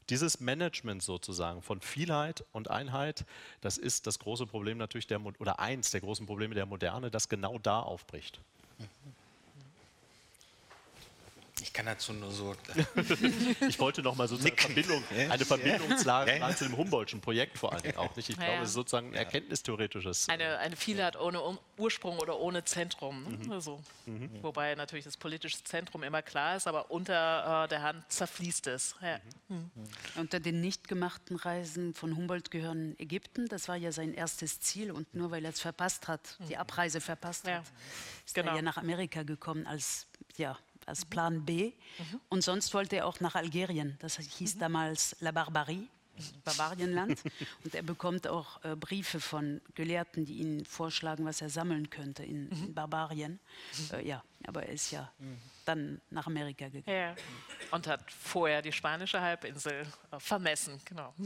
dieses Management sozusagen von Vielheit und Einheit, das ist das große Problem natürlich der, oder eins der großen Probleme der Moderne, das genau da aufbricht. Mhm. Ich kann dazu nur so. [laughs] ich wollte noch mal sozusagen Verbindung, eine Verbindungslage ja, ja. zu dem Humboldtschen Projekt vor allen Dingen auch nicht. Ich ja, glaube, es ist sozusagen ein erkenntnistheoretisches. Eine, äh, eine Vielheit ohne Ursprung oder ohne Zentrum. Ne? Mhm. Also, mhm. Wobei natürlich das politische Zentrum immer klar ist, aber unter äh, der Hand zerfließt es. Mhm. mhm. Unter den nicht gemachten Reisen von Humboldt gehören Ägypten. Das war ja sein erstes Ziel und nur weil er es verpasst hat, die mhm. Abreise verpasst hat, ist genau. er ja nach Amerika gekommen als ja, als Plan B. Mhm. Und sonst wollte er auch nach Algerien. Das hieß mhm. damals La Barbarie. Bavarienland. [laughs] Und er bekommt auch äh, Briefe von Gelehrten, die ihm vorschlagen, was er sammeln könnte in, mhm. in Barbarien. Mhm. Äh, ja, aber er ist ja mhm. dann nach Amerika gegangen. Ja. Und hat vorher die spanische Halbinsel äh, vermessen. Genau. [laughs]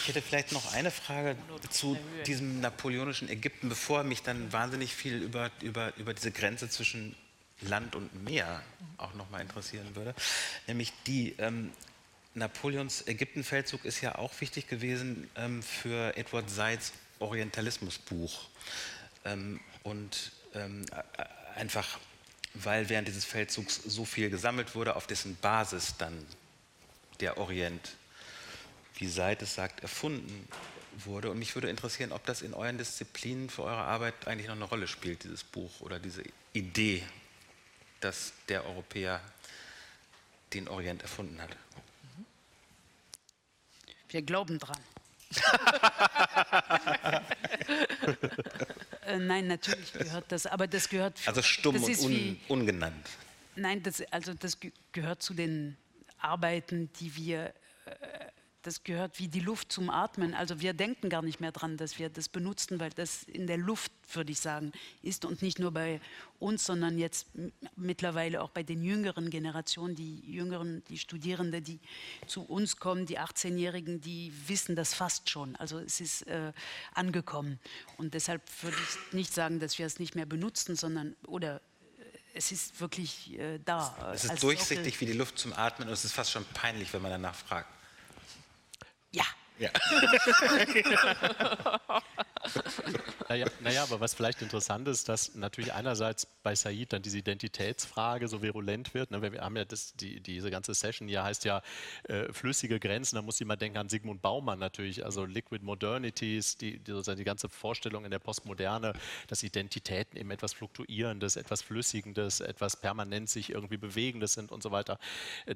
Ich hätte vielleicht noch eine Frage zu diesem napoleonischen Ägypten, bevor mich dann wahnsinnig viel über, über, über diese Grenze zwischen Land und Meer auch noch mal interessieren würde. Nämlich die ähm, Napoleons Ägyptenfeldzug ist ja auch wichtig gewesen ähm, für Edward Seids Orientalismusbuch. Ähm, und ähm, einfach, weil während dieses Feldzugs so viel gesammelt wurde, auf dessen Basis dann der Orient, wie Seid es sagt, erfunden wurde. Und mich würde interessieren, ob das in euren Disziplinen für eure Arbeit eigentlich noch eine Rolle spielt, dieses Buch oder diese Idee dass der Europäer den Orient erfunden hat. Wir glauben dran. [laughs] äh, nein, natürlich gehört das, aber das gehört. Also stumm und un, wie, ungenannt. Nein, das, also das gehört zu den Arbeiten, die wir äh, das gehört wie die Luft zum Atmen. Also wir denken gar nicht mehr dran, dass wir das benutzen, weil das in der Luft, würde ich sagen, ist und nicht nur bei uns, sondern jetzt mittlerweile auch bei den jüngeren Generationen, die jüngeren, die Studierenden, die zu uns kommen, die 18-Jährigen, die wissen das fast schon. Also es ist äh, angekommen. Und deshalb würde ich nicht sagen, dass wir es nicht mehr benutzen, sondern oder äh, es ist wirklich äh, da. Es ist durchsichtig wie die Luft zum Atmen und es ist fast schon peinlich, wenn man danach fragt. Ja. Ja. [laughs] Naja, naja, aber was vielleicht interessant ist, dass natürlich einerseits bei Said dann diese Identitätsfrage so virulent wird. Ne? Wir haben ja das, die, diese ganze Session hier heißt ja äh, flüssige Grenzen. Da muss ich mal denken an Sigmund Baumann natürlich, also Liquid Modernities, die, die, sozusagen die ganze Vorstellung in der Postmoderne, dass Identitäten eben etwas Fluktuierendes, etwas Flüssigendes, etwas permanent sich irgendwie Bewegendes sind und so weiter.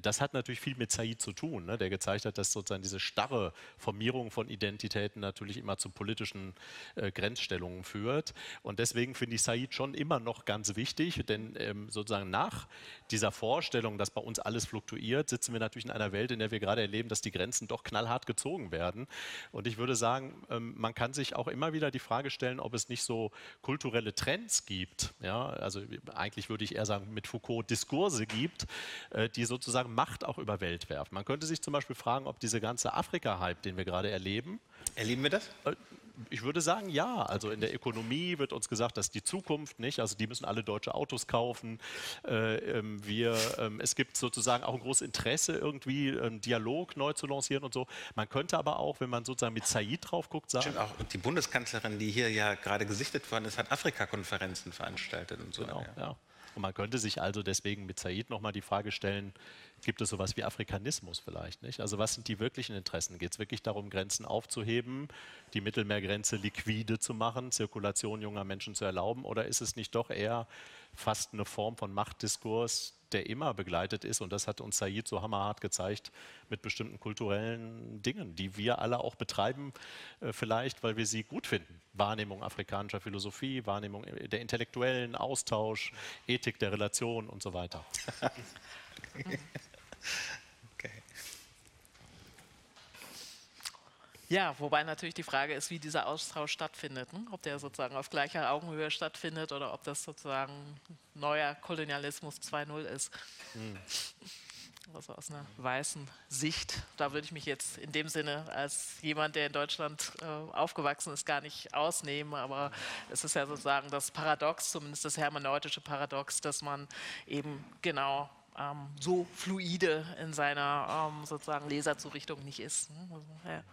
Das hat natürlich viel mit Said zu tun, ne? der gezeigt hat, dass sozusagen diese starre Formierung von Identitäten natürlich immer zu politischen äh, Grenzstellungen führt. Und deswegen finde ich Said schon immer noch ganz wichtig, denn ähm, sozusagen nach dieser Vorstellung, dass bei uns alles fluktuiert, sitzen wir natürlich in einer Welt, in der wir gerade erleben, dass die Grenzen doch knallhart gezogen werden. Und ich würde sagen, ähm, man kann sich auch immer wieder die Frage stellen, ob es nicht so kulturelle Trends gibt. Ja, also eigentlich würde ich eher sagen, mit Foucault Diskurse gibt, äh, die sozusagen Macht auch über Welt werfen. Man könnte sich zum Beispiel fragen, ob diese ganze Afrika-Hype, den wir gerade erleben, Erleben wir das? äh, ich würde sagen, ja. Also in der Ökonomie wird uns gesagt, dass die Zukunft nicht. Also die müssen alle deutsche Autos kaufen. Äh, ähm, wir, ähm, es gibt sozusagen auch ein großes Interesse, irgendwie einen Dialog neu zu lancieren und so. Man könnte aber auch, wenn man sozusagen mit Said drauf guckt, sagen. Stimmt auch. Und die Bundeskanzlerin, die hier ja gerade gesichtet worden ist, hat Afrika-Konferenzen veranstaltet und so. Genau, Ja. ja. Und man könnte sich also deswegen mit Said nochmal die Frage stellen, gibt es sowas wie Afrikanismus vielleicht nicht? Also was sind die wirklichen Interessen? Geht es wirklich darum, Grenzen aufzuheben, die Mittelmeergrenze liquide zu machen, Zirkulation junger Menschen zu erlauben? Oder ist es nicht doch eher fast eine Form von Machtdiskurs, der immer begleitet ist, und das hat uns Said so hammerhart gezeigt, mit bestimmten kulturellen Dingen, die wir alle auch betreiben, äh, vielleicht, weil wir sie gut finden. Wahrnehmung afrikanischer Philosophie, Wahrnehmung der intellektuellen Austausch, Ethik der Relation und so weiter. [laughs] Okay. Ja, wobei natürlich die Frage ist, wie dieser Austausch stattfindet. Ne? Ob der sozusagen auf gleicher Augenhöhe stattfindet oder ob das sozusagen neuer Kolonialismus 2.0 ist. [laughs] Also aus einer weißen Sicht. Da würde ich mich jetzt in dem Sinne als jemand, der in Deutschland äh, aufgewachsen ist, gar nicht ausnehmen. Aber es ist ja sozusagen das Paradox, zumindest das hermeneutische Paradox, dass man eben genau ähm, so fluide in seiner ähm, sozusagen Leserzurichtung nicht ist. ne? Also, ja.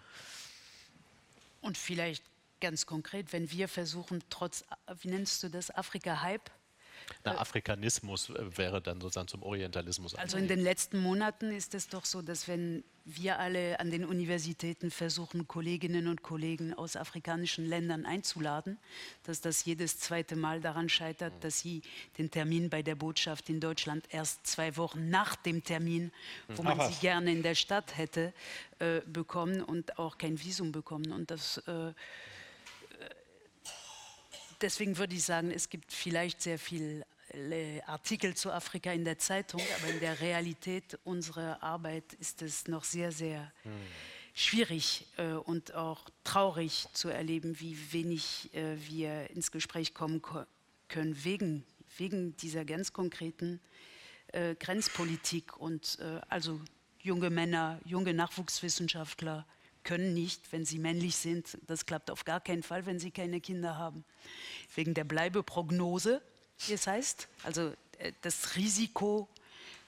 Und vielleicht ganz konkret, wenn wir versuchen, trotz, wie nennst du das, Afrika-Hype, Na, Afrikanismus äh, wäre dann sozusagen zum Orientalismus. Also in den letzten Monaten ist es doch so, dass wenn wir alle an den Universitäten versuchen, Kolleginnen und Kollegen aus afrikanischen Ländern einzuladen, dass das jedes zweite Mal daran scheitert, dass sie den Termin bei der Botschaft in Deutschland erst zwei Wochen nach dem Termin, wo man sie gerne in der Stadt hätte, äh, bekommen und auch kein Visum bekommen. Und das äh, deswegen würde ich sagen, es gibt vielleicht sehr viele Artikel zu Afrika in der Zeitung, aber in der Realität unserer Arbeit ist es noch sehr, sehr schwierig äh, und auch traurig zu erleben, wie wenig äh, wir ins Gespräch kommen ko können wegen, wegen dieser ganz konkreten äh, Grenzpolitik. Und äh, also junge Männer, junge Nachwuchswissenschaftler können nicht, wenn sie männlich sind. Das klappt auf gar keinen Fall, wenn sie keine Kinder haben. Wegen der Bleibeprognose, wie es heißt. Also äh, das Risiko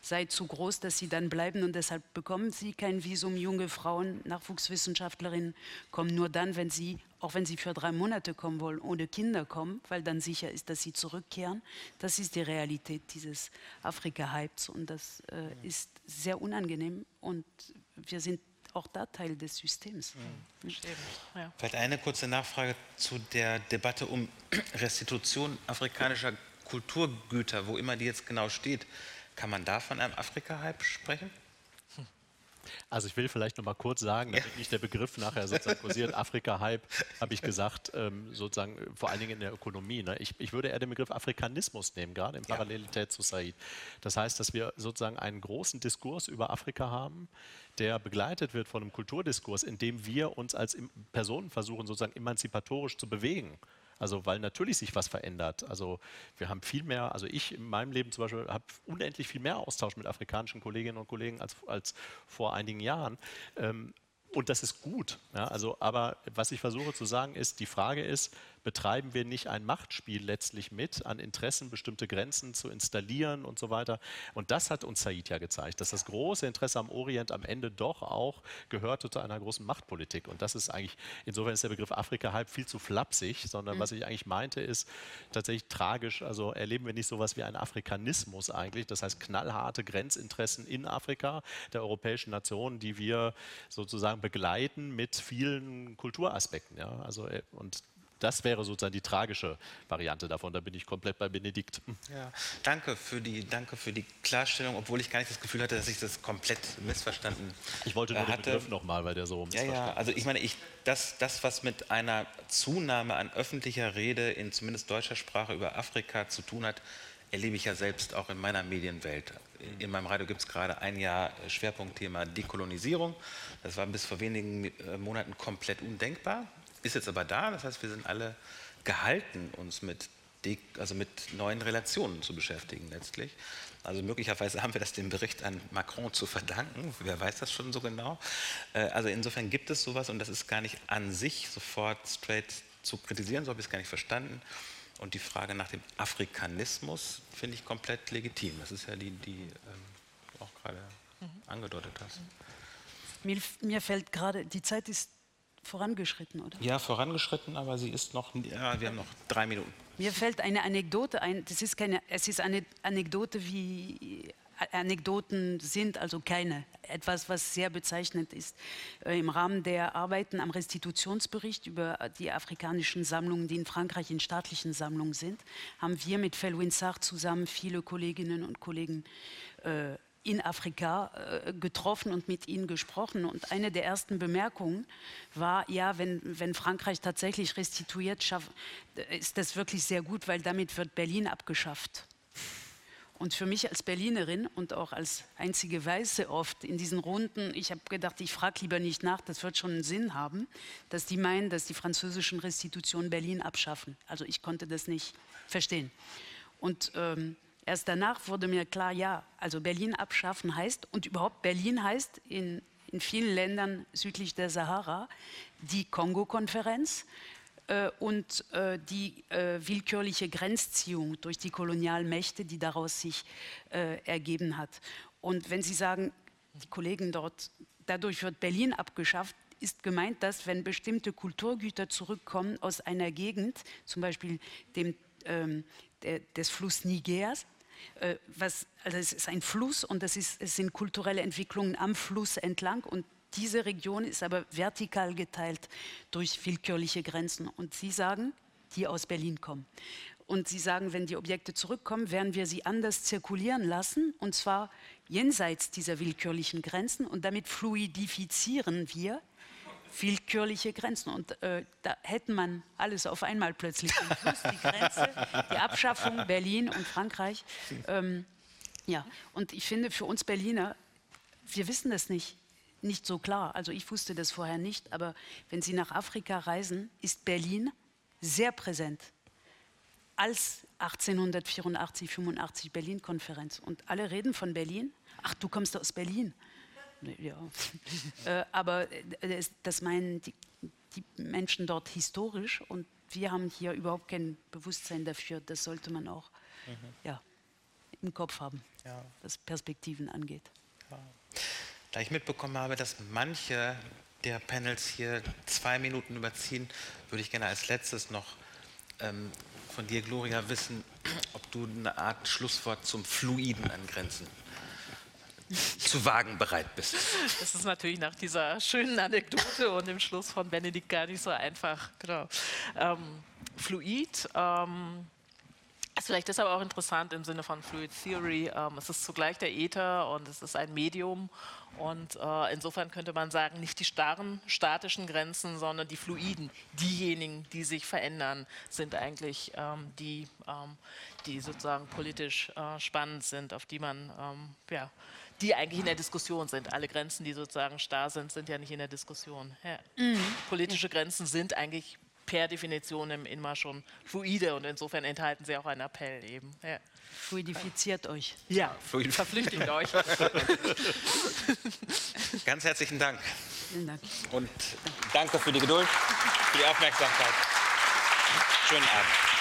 sei zu groß, dass sie dann bleiben und deshalb bekommen sie kein Visum. Junge Frauen, Nachwuchswissenschaftlerinnen kommen nur dann, wenn sie, auch wenn sie für drei Monate kommen wollen, ohne Kinder kommen, weil dann sicher ist, dass sie zurückkehren. Das ist die Realität dieses Afrika-Hypes und das äh, ist sehr unangenehm und wir sind auch da Teil des Systems. Ja. Vielleicht eine kurze Nachfrage zu der Debatte um [clears throat] Restitution afrikanischer Kulturgüter, wo immer die jetzt genau steht. Kann man da von einem Afrika-Hype sprechen? Also ich will vielleicht noch mal kurz sagen, damit nicht der Begriff nachher sozusagen kursiert, Afrika-Hype, habe ich gesagt, ähm, sozusagen äh, vor allen Dingen in der Ökonomie. Ne? Ich, ich würde eher den Begriff Afrikanismus nehmen, gerade in Parallelität zu Said. Das heißt, dass wir sozusagen einen großen Diskurs über Afrika haben, der begleitet wird von einem Kulturdiskurs, in dem wir uns als Personen versuchen, sozusagen emanzipatorisch zu bewegen. Also weil natürlich sich was verändert. Also wir haben viel mehr, also ich in meinem Leben zum Beispiel habe unendlich viel mehr Austausch mit afrikanischen Kolleginnen und Kollegen als, als vor einigen Jahren. Ähm, und das ist gut. Ja, also, aber was ich versuche zu sagen ist, die Frage ist, betreiben wir nicht ein Machtspiel letztlich mit, an Interessen bestimmte Grenzen zu installieren und so weiter. Und das hat uns Said ja gezeigt, dass das große Interesse am Orient am Ende doch auch gehörte zu einer großen Machtpolitik. Und das ist eigentlich, insofern ist der Begriff Afrika halb viel zu flapsig, sondern mhm. was ich eigentlich meinte, ist tatsächlich tragisch. Also erleben wir nicht so etwas wie einen Afrikanismus eigentlich, das heißt knallharte Grenzinteressen in Afrika der europäischen Nationen, die wir sozusagen begleiten mit vielen Kulturaspekten. Ja? Also, äh, und das wäre sozusagen die tragische Variante davon. Da bin ich komplett bei Benedikt. Ja, danke für die, danke für die Klarstellung, obwohl ich gar nicht das Gefühl hatte, dass ich das komplett missverstanden Ich wollte nur hatte. den Begriff nochmal, weil der so Ja, ja, also ich meine, ich, das, das, was mit einer Zunahme an öffentlicher Rede in zumindest deutscher Sprache über Afrika zu tun hat, erlebe ich ja selbst auch in meiner Medienwelt. In meinem Radio gibt es gerade ein Jahr Schwerpunktthema Dekolonisierung. Das war bis vor wenigen äh, Monaten komplett undenkbar, ist jetzt aber da. Das heißt, wir sind alle gehalten, uns mit, also mit neuen Relationen zu beschäftigen letztlich. Also möglicherweise haben wir das dem Bericht an Macron zu verdanken. Wer weiß das schon so genau? Äh, also insofern gibt es sowas und das ist gar nicht an sich sofort straight zu kritisieren, so habe ich es gar nicht verstanden. Und die Frage nach dem Afrikanismus finde ich komplett legitim. Das ist ja die, die ähm, du auch gerade mhm. angedeutet hast. Mir, mir fällt gerade, die Zeit ist vorangeschritten, oder? Ja, vorangeschritten, aber sie ist noch, ja, wir haben noch drei Minuten. Mir fällt eine Anekdote ein, das ist keine, es ist eine Anekdote wie Anekdoten sind also keine. Etwas, was sehr bezeichnend ist. Äh, Im Rahmen der Arbeiten am Restitutionsbericht über die afrikanischen Sammlungen, die in Frankreich in staatlichen Sammlungen sind, haben wir mit Felwin Sarr zusammen viele Kolleginnen und Kollegen äh, in Afrika äh, getroffen und mit ihnen gesprochen. Und eine der ersten Bemerkungen war, ja, wenn, wenn Frankreich tatsächlich restituiert, schaff, ist das wirklich sehr gut, weil damit wird Berlin abgeschafft. Und für mich als Berlinerin und auch als einzige Weiße oft in diesen Runden, ich habe gedacht, ich frage lieber nicht nach, das wird schon einen Sinn haben, dass die meinen, dass die französischen Restitutionen Berlin abschaffen. Also ich konnte das nicht verstehen. Und ähm, erst danach wurde mir klar, ja, also Berlin abschaffen heißt, und überhaupt Berlin heißt in, in vielen Ländern südlich der Sahara die Kongo-Konferenz, äh, und äh, die äh, willkürliche Grenzziehung durch die Kolonialmächte, die daraus sich ergeben hat. Und wenn Sie sagen, die Kollegen dort, dadurch wird Berlin abgeschafft, ist gemeint, dass wenn bestimmte Kulturgüter zurückkommen aus einer Gegend, zum Beispiel dem, ähm, der, des Fluss Nigers, äh, was, also es ist ein Fluss und das ist, es sind kulturelle Entwicklungen am Fluss entlang und diese Region ist aber vertikal geteilt durch willkürliche Grenzen. Und Sie sagen, die aus Berlin kommen. Und Sie sagen, wenn die Objekte zurückkommen, werden wir sie anders zirkulieren lassen, und zwar jenseits dieser willkürlichen Grenzen. Und damit fluidifizieren wir willkürliche Grenzen. Und äh, da hätte man alles auf einmal plötzlich. Fluss, die Grenze, die Abschaffung Berlin und Frankreich. Ähm, ja, und ich finde für uns Berliner, wir wissen das nicht nicht so klar. Also ich wusste das vorher nicht, aber wenn Sie nach Afrika reisen, ist Berlin sehr präsent. Als 1884, 85 Berlin-Konferenz. Und alle reden von Berlin. Ach, du kommst aus Berlin. Ja. [laughs] äh, aber äh, das meinen die, die Menschen dort historisch und wir haben hier überhaupt kein Bewusstsein dafür. Das sollte man auch mhm. ja, im Kopf haben, ja. was Perspektiven angeht. Ja. Da ich mitbekommen habe, dass manche der Panels hier zwei Minuten überziehen, würde ich gerne als letztes noch ähm, von dir, Gloria, wissen, ob du eine Art Schlusswort zum Fluiden an Grenzen zu wagen bereit bist. [laughs] Das ist natürlich nach dieser schönen Anekdote und dem Schluss von Benedikt gar nicht so einfach. Genau. Ähm, fluid. Ähm, ist vielleicht deshalb auch interessant im Sinne von Fluid Theory. Ähm, es ist zugleich der Äther und es ist ein Medium. Und äh, insofern könnte man sagen, nicht die starren, statischen Grenzen, sondern die fluiden, diejenigen, die sich verändern, sind eigentlich ähm, die, ähm, die sozusagen politisch äh, spannend sind, auf die man, ähm, ja, die eigentlich in der Diskussion sind. Alle Grenzen, die sozusagen starr sind, sind ja nicht in der Diskussion. Ja. Mhm. Politische Grenzen sind eigentlich per Definition immer schon fluide und insofern enthalten sie auch einen Appell eben. Ja. Fluidifiziert euch. Ja, Fluid verflüchtigt euch. [laughs] Ganz herzlichen Dank. Vielen Dank. Und danke für die Geduld, für die Aufmerksamkeit. Schönen Abend.